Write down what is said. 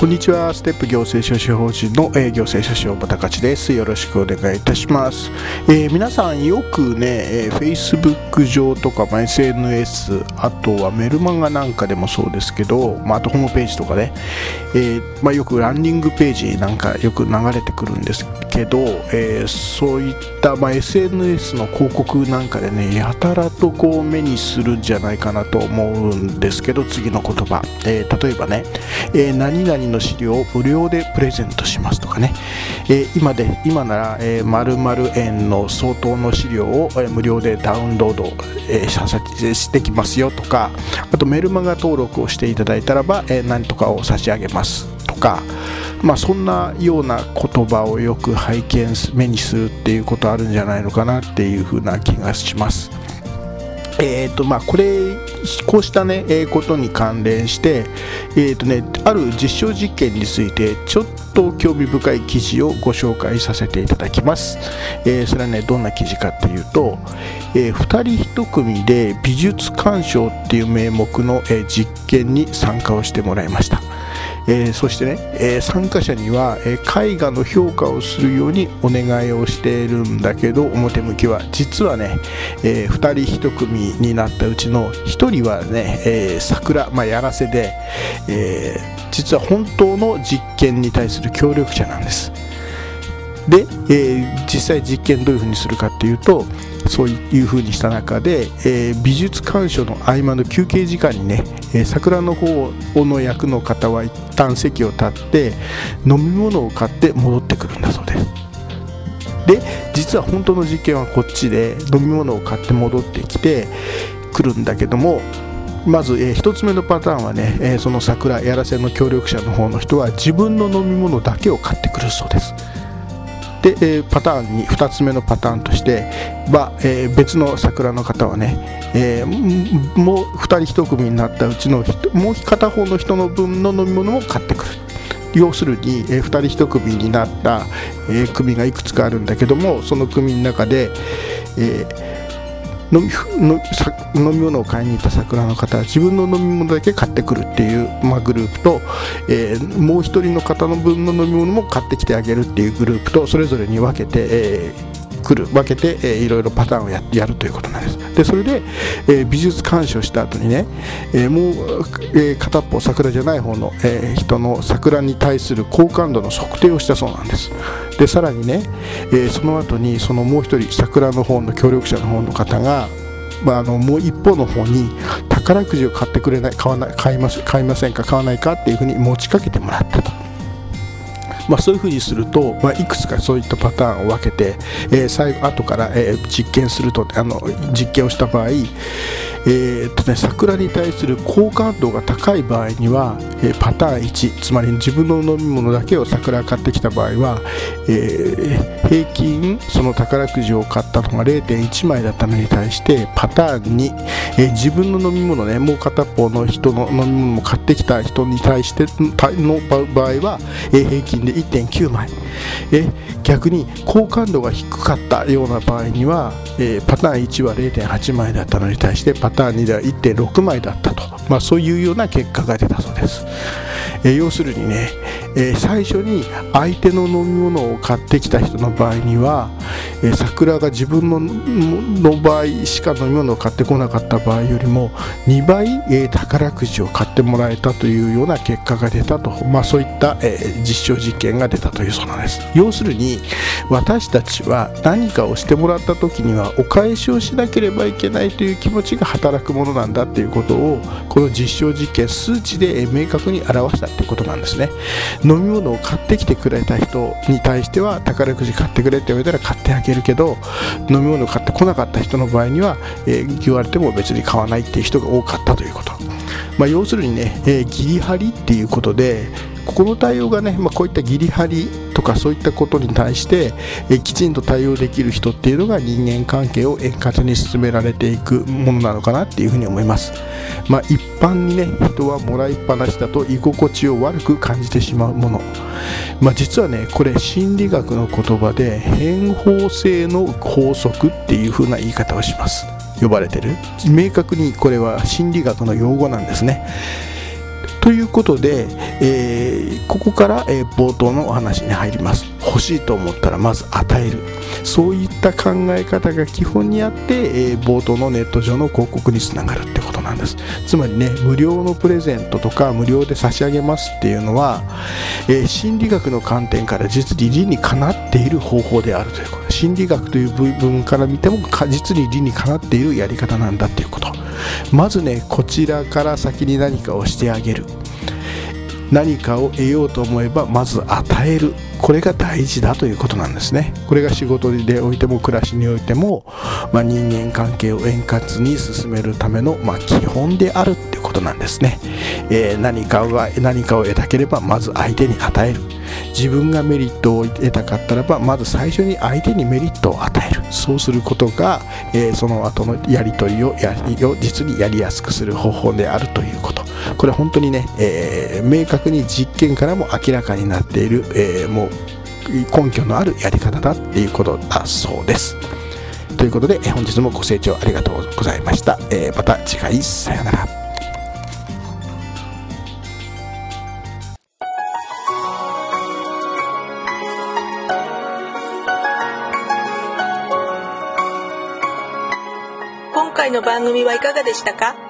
こんにちは。ステップ行政書士法人の、えー、行政書士大畑勝です。よろしくお願いいたします、えー、皆さんよくね、えー、Facebook 上とか、まあ、SNS あとはメルマガなんかでもそうですけど、まあ、あとホームページとかね、えーまあ、よくランディングページなんかよく流れてくるんです。けど、えー、そういった、まあ、SNS の広告なんかでねやたらとこう目にするんじゃないかなと思うんですけど次の言葉、えー、例えばね、えー、何々の資料を無料でプレゼントしますとかね、え、今で今なら、えー、〇〇円の相当の資料を、え、無料でダウンロード、えー、してきますよとかあとメルマガ登録をしていただいたらば、え、何とかを差し上げますとか。まあ、そんなような言葉をよく拝見目にするっていうことあるんじゃないのかなっていうふうな気がします。えーとまあ、これこうしたね、えー、ことに関連して、えーとね、ある実証実験についてちょっと興味深い記事をご紹介させていただきます、えー、それはねどんな記事かっていうと、えー、2人1組で美術鑑賞っていう名目の、え、実験に参加をしてもらいましたえー、そしてね、えー、参加者には、えー、絵画の評価をするようにお願いをしているんだけど表向きは実はね、え2人1組になったうちの1人はね、え桜、まあ、やらせで、え実は本当の実験に対する協力者なんです。で、え実際実験どういうふうにするかっていうとそういうふうにした中で、えー、美術鑑賞の合間の休憩時間にね、えー、桜の方の役の方は一旦席を立って飲み物を買って戻ってくるんだそうです。で実は本当の実験はこっちで飲み物を買って戻ってきてくるんだけどもまず、えー、1つ目のパターンはね、えー、その桜やらせの協力者の方の人は自分の飲み物だけを買ってくるそうです。で、え、パターンに2つ目のパターンとしては、えー、別の桜の方はね、えー、もう2人1組になったうちのもう片方の人の分の飲み物を買ってくる。要するに、えー、2人1組になった、え、組がいくつかあるんだけどもその組の中で、えー飲み物を買いに行った桜の方は自分の飲み物だけ買ってくるっていう、まあ、グループと、えー、もう1人の方の分の飲み物も買ってきてあげるっていうグループとそれぞれに分けて、えー来る分けて、えー、いろいろパターンをややるということなんですでそれで、えー、美術鑑賞した後にね、えー、もう、えー、片っぽ桜じゃない方の、えー、人の桜に対する好感度の測定をしたそうなんですでさらにね、えー、その後にそのもう一人桜の方の協力者の方の方がまあ、あのもう一方の方に宝くじを買ってくれない買わない買います買いませんか買わないかっていうふうに持ちかけてもらったと。まあ、そういうふうにすると、まあ、いくつかそういったパターンを分けて、えー、最後後から、えー、実験するとあの実験をした場合、えーとね、桜に対する好感度が高い場合には、えー、パターン1つまり自分の飲み物だけを桜買ってきた場合は、えー、平均その宝くじを買ったのが0.1枚だったのに対してパターン2、えー、自分の飲み物ねもう片方の人の飲み物も買ってきた人に対しての場合は、えー、平均で1.9枚、え、逆に好感度が低かったような場合には、えー、パターン1は0.8枚だったのに対してパターン2では1.6枚だったと、まあ、そういうような結果が出たそうです、えー、要するにね、えー、最初に相手の飲み物を買ってきた人の場合には、えー、桜が自分のの場合しか飲み物を買ってこなかった場合よりも2倍、えー、宝くじを買ってもらえたというような結果が出たと、まあ、そういった、えー、実証実験が出たというそうなんです。要するに私たちは何かをしてもらった時にはお返しをしなければいけないという気持ちが働くものなんだっていうことをこの実証実験数値で明確に表したっていうことなんですね。飲み物を買ってきてくれた人に対しては宝くじ買ってくれって言われたら買ってあげるけど飲み物を買ってこなかった人の場合には、えー、言われても別に買わないっていう人が多かったということ、まあ、要するにね、えー、ギリハリっていうことでここの対応がね、まあ、こういったギリハリとかそういったことに対して、えきちんと対応できる人っていうのが人間関係を円滑に進められていくものなのかなっていうふうに思います。まあ、一般にね人はもらいっぱなしだと居心地を悪く感じてしまうもの、まあ、実はねこれ心理学の言葉で変法性の法則っていう風な言い方をします呼ばれてる。明確にこれは心理学の用語なんですね。ということで、えー、ここから、えー、冒頭のお話に入ります。欲しいと思ったらまず与える。そういった考え方が基本にあって、えー、冒頭のネット上の広告につながるってことなんです。つまりね無料のプレゼントとか無料で差し上げますっていうのは、え心理学の観点から実に理にかなっている方法であるということ。心理学という部分から見ても実に理にかなっているやり方なんだっていうこと。まずねこちらから先に何かをしてあげる。何かを得ようと思えばまず与える。これが大事だということなんですね。これが仕事でおいても暮らしにおいても、まあ、人間関係を円滑に進めるための、まあ、基本であるってことなんですね、えー、何かが何かを得たければまず相手に与える。自分がメリットを得たかったらばまず最初に相手にメリットを与える。そうすることが、えー、その後のやり取りをやりを実にやりやすくする方法であるということ。これ本当にね、えー、明確に実験からも明らかになっている、えー、もう根拠のあるやり方だっていうことだそうです。ということで本日もご清聴ありがとうございました、えー、また次回さようなら。今回の番組はいかがでしたか？